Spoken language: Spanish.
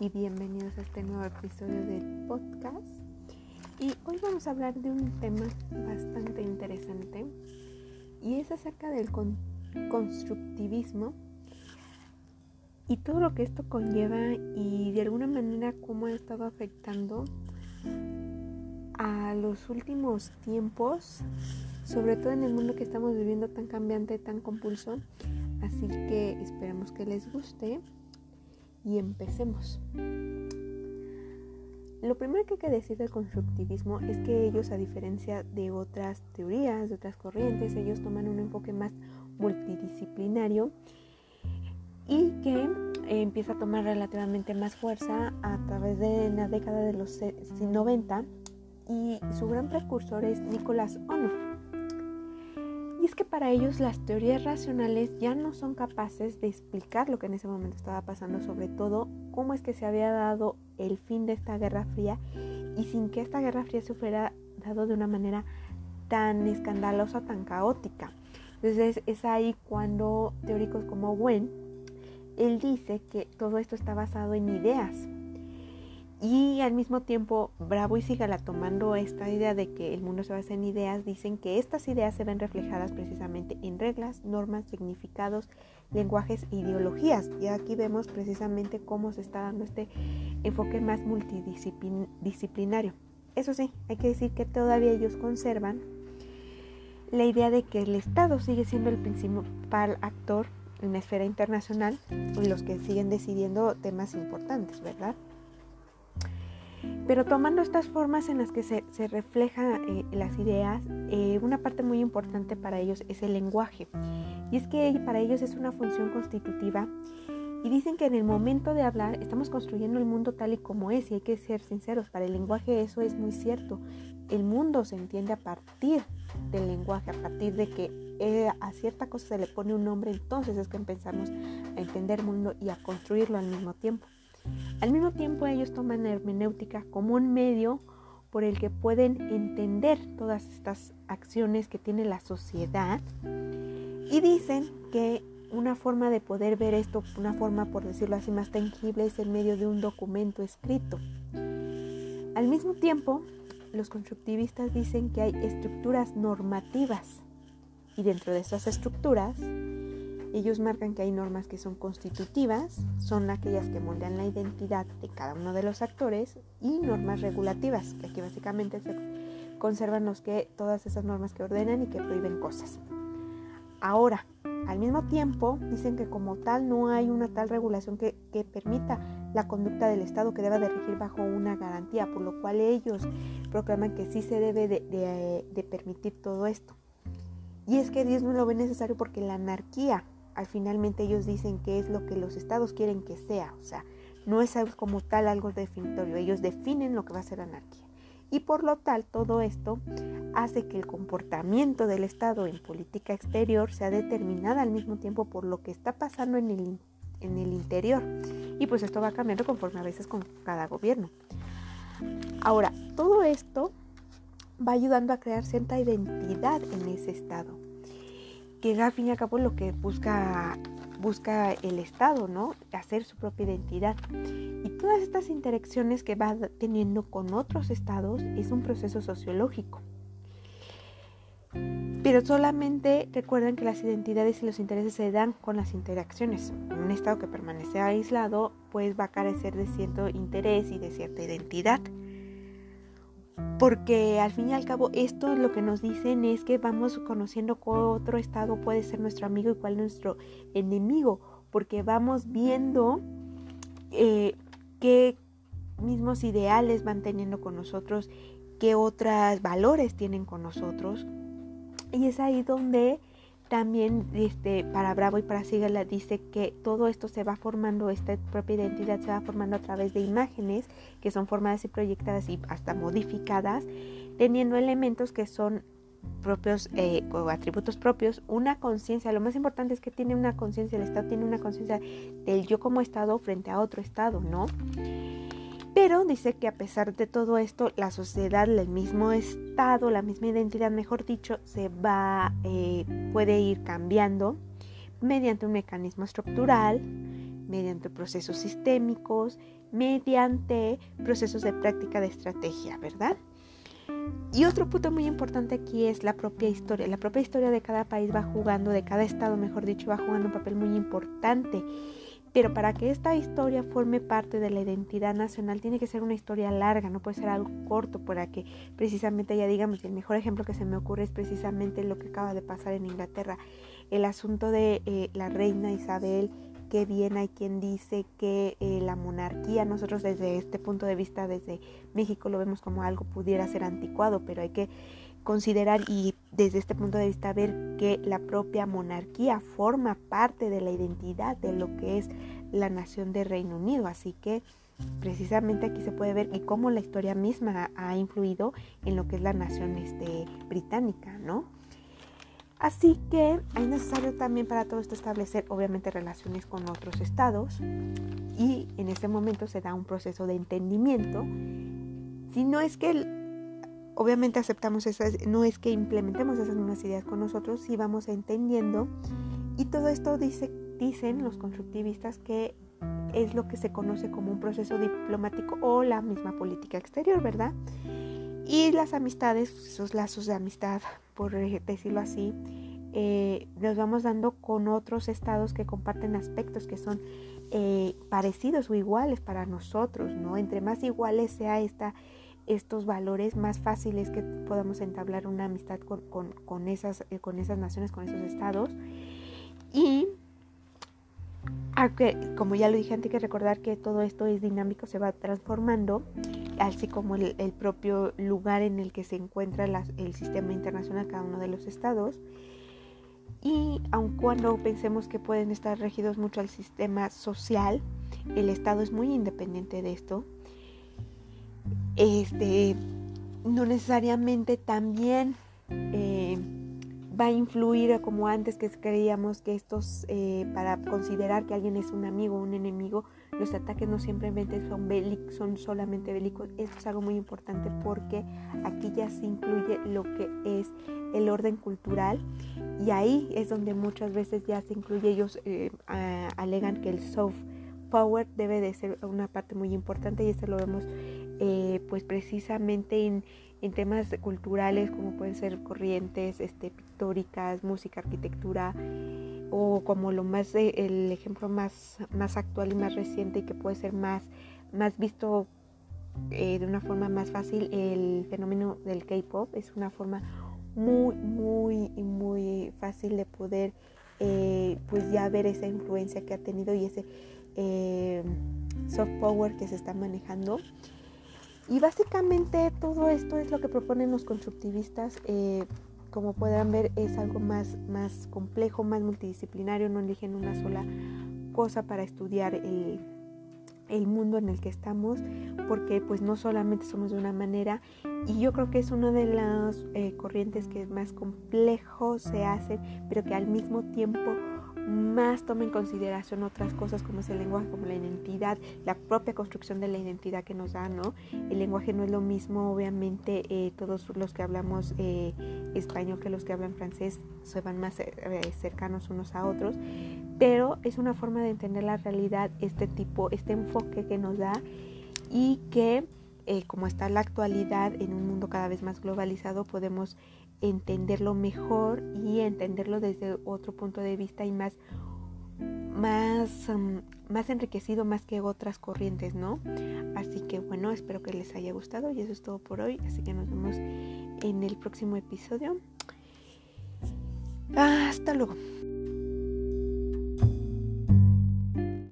y bienvenidos a este nuevo episodio del podcast. Y hoy vamos a hablar de un tema bastante interesante y es acerca del constructivismo y todo lo que esto conlleva y de alguna manera cómo ha estado afectando a los últimos tiempos, sobre todo en el mundo que estamos viviendo tan cambiante, tan compulso. Así que esperemos que les guste y empecemos. Lo primero que hay que decir del constructivismo es que ellos, a diferencia de otras teorías, de otras corrientes, ellos toman un enfoque más multidisciplinario y que eh, empieza a tomar relativamente más fuerza a través de la década de los 90 y su gran precursor es Nicolás Onuf es que para ellos las teorías racionales ya no son capaces de explicar lo que en ese momento estaba pasando, sobre todo cómo es que se había dado el fin de esta Guerra Fría y sin que esta Guerra Fría se fuera dado de una manera tan escandalosa, tan caótica. Entonces es ahí cuando teóricos como Wen, él dice que todo esto está basado en ideas, y al mismo tiempo, Bravo y Sigala, tomando esta idea de que el mundo se basa en ideas, dicen que estas ideas se ven reflejadas precisamente en reglas, normas, significados, lenguajes e ideologías. Y aquí vemos precisamente cómo se está dando este enfoque más multidisciplinario. Eso sí, hay que decir que todavía ellos conservan la idea de que el Estado sigue siendo el principal actor en la esfera internacional los que siguen decidiendo temas importantes, ¿verdad? Pero tomando estas formas en las que se, reflejan eh, las ideas, eh, una parte muy importante para ellos es el lenguaje. Y es que para ellos es una función constitutiva y dicen que en el momento de hablar estamos construyendo el mundo tal y como es y hay que ser sinceros, para el lenguaje eso es muy cierto. El mundo se entiende a partir del lenguaje, a partir de que eh, a cierta cosa se le pone un nombre, entonces es que empezamos a entender el mundo y a construirlo al mismo tiempo. Al mismo tiempo ellos toman la hermenéutica como un medio por el que pueden entender todas estas acciones que tiene la sociedad y dicen que una forma de poder ver esto, una forma por decirlo así más tangible es el medio de un documento escrito. Al mismo tiempo, los constructivistas dicen que hay estructuras normativas y dentro de esas estructuras ellos marcan que hay normas que son constitutivas, son aquellas que moldean la identidad de cada uno de los actores, y normas regulativas, que aquí básicamente se conservan los que, todas esas normas que ordenan y que prohíben cosas. Ahora, al mismo tiempo, dicen que como tal no hay una tal regulación que, permita la conducta del Estado que deba de regir bajo una garantía, por lo cual ellos proclaman que sí se debe de permitir todo esto. Y es que Dios no lo ve necesario porque la anarquía al finalmente ellos dicen que es lo que los estados quieren que sea, o sea, no es algo como tal algo definitorio, ellos definen lo que va a ser anarquía. Y por lo tal, todo esto hace que el comportamiento del Estado en política exterior sea determinada al mismo tiempo por lo que está pasando en el, en el interior. Y pues esto va cambiando conforme a veces con cada gobierno. Ahora, todo esto va ayudando a crear cierta identidad en ese Estado que al fin y al cabo lo que busca, busca el Estado, ¿no? Hacer su propia identidad. Y todas estas interacciones que va teniendo con otros estados es un proceso sociológico. Pero solamente recuerden que las identidades y los intereses se dan con las interacciones. Un estado que permanece aislado pues va a carecer de cierto interés y de cierta identidad porque al fin y al cabo esto lo que nos dicen es que vamos conociendo cuál otro estado puede ser nuestro amigo y cuál nuestro enemigo, porque vamos viendo eh, qué mismos ideales van teniendo con nosotros, qué otros valores tienen con nosotros. Y es ahí donde también este, para Bravo y para Sigala dice que todo esto se va formando, esta propia identidad se va formando a través de imágenes que son formadas y proyectadas y hasta modificadas, teniendo elementos que son propios eh, o atributos propios, una conciencia, lo más importante es que tiene una conciencia, el Estado tiene una conciencia del yo como Estado frente a otro Estado, ¿no? Pero dice que a pesar de todo esto, la sociedad, el mismo estado, la misma identidad, mejor dicho, se va, eh, puede ir cambiando mediante un mecanismo estructural mediante procesos sistémicos, mediante procesos de práctica de estrategia, ¿verdad? Y otro punto muy importante aquí es la propia historia. La propia historia de cada país va jugando, de cada estado, mejor dicho, va jugando un papel muy importante. Pero para que esta historia forme parte de la identidad nacional, tiene que ser una historia larga, no puede ser algo corto para que precisamente ya digamos, el mejor ejemplo que se me ocurre es precisamente lo que acaba de pasar en Inglaterra, el asunto de eh, la reina Isabel que bien hay quien dice que eh, la monarquía, nosotros desde este punto de vista, desde México lo vemos como algo pudiera ser anticuado, pero hay que considerar y desde este punto de vista ver que la propia monarquía forma parte de la identidad de lo que es la nación de Reino Unido. Así que precisamente aquí se puede ver y cómo la historia misma ha influido en lo que es la nación británica, ¿no? Así que es necesario también para todo esto establecer obviamente relaciones con otros estados y en este momento se da un proceso de entendimiento. Si no es que obviamente aceptamos esas, no es que implementemos esas mismas ideas con nosotros, si vamos entendiendo y todo esto dice, dicen los constructivistas que es lo que se conoce como un proceso diplomático o la misma política exterior, ¿verdad? Y las amistades, esos lazos de amistad, por decirlo así, eh, nos vamos dando con otros estados que comparten aspectos que son eh, parecidos o iguales para nosotros, ¿no? Entre más iguales sea esta, estos valores, más fácil es que podamos entablar una amistad con, con, esas, eh, con esas naciones, con esos estados. Y como ya lo dije antes, hay que recordar que todo esto es dinámico, se va transformando así como el, propio lugar en el que se encuentra el sistema internacional, cada uno de los estados. Y aun cuando pensemos que pueden estar regidos mucho al sistema social, el Estado es muy independiente de esto. Este, no necesariamente también eh, va a influir como antes que creíamos que estos, eh, para considerar que alguien es un amigo o un enemigo, los ataques no simplemente son, son solamente bélicos. Esto es algo muy importante porque aquí ya se incluye lo que es el orden cultural y ahí es donde muchas veces ya se incluye, ellos eh, alegan que el soft power debe de ser una parte muy importante y esto lo vemos eh, pues precisamente en, temas culturales como pueden ser corrientes este, pictóricas, música, arquitectura, o como lo más el ejemplo más, más actual y más reciente y que puede ser más, más visto eh, de una forma más fácil el fenómeno del K-pop. Es una forma muy muy muy fácil de poder eh, pues ya ver esa influencia que ha tenido y ese eh, soft power que se está manejando y básicamente todo esto es lo que proponen los constructivistas como puedan ver es algo más, más complejo, más multidisciplinario, no eligen una sola cosa para estudiar el, mundo en el que estamos, porque pues no solamente somos de una manera, y yo creo que es una de las eh, corrientes que más complejo se hace, pero que al mismo tiempo más toma en consideración otras cosas como es el lenguaje, como la identidad, la propia construcción de la identidad que nos da, ¿no? El lenguaje no es lo mismo, obviamente eh, todos los que hablamos eh, español que los que hablan francés se van más eh, cercanos unos a otros, pero es una forma de entender la realidad, este tipo, este enfoque que nos da y que como está la actualidad en un mundo cada vez más globalizado, podemos entenderlo mejor y entenderlo desde otro punto de vista y más más, más enriquecido más que otras corrientes, ¿no? Así que bueno, espero que les haya gustado y eso es todo por hoy. Así que nos vemos en el próximo episodio. Hasta luego.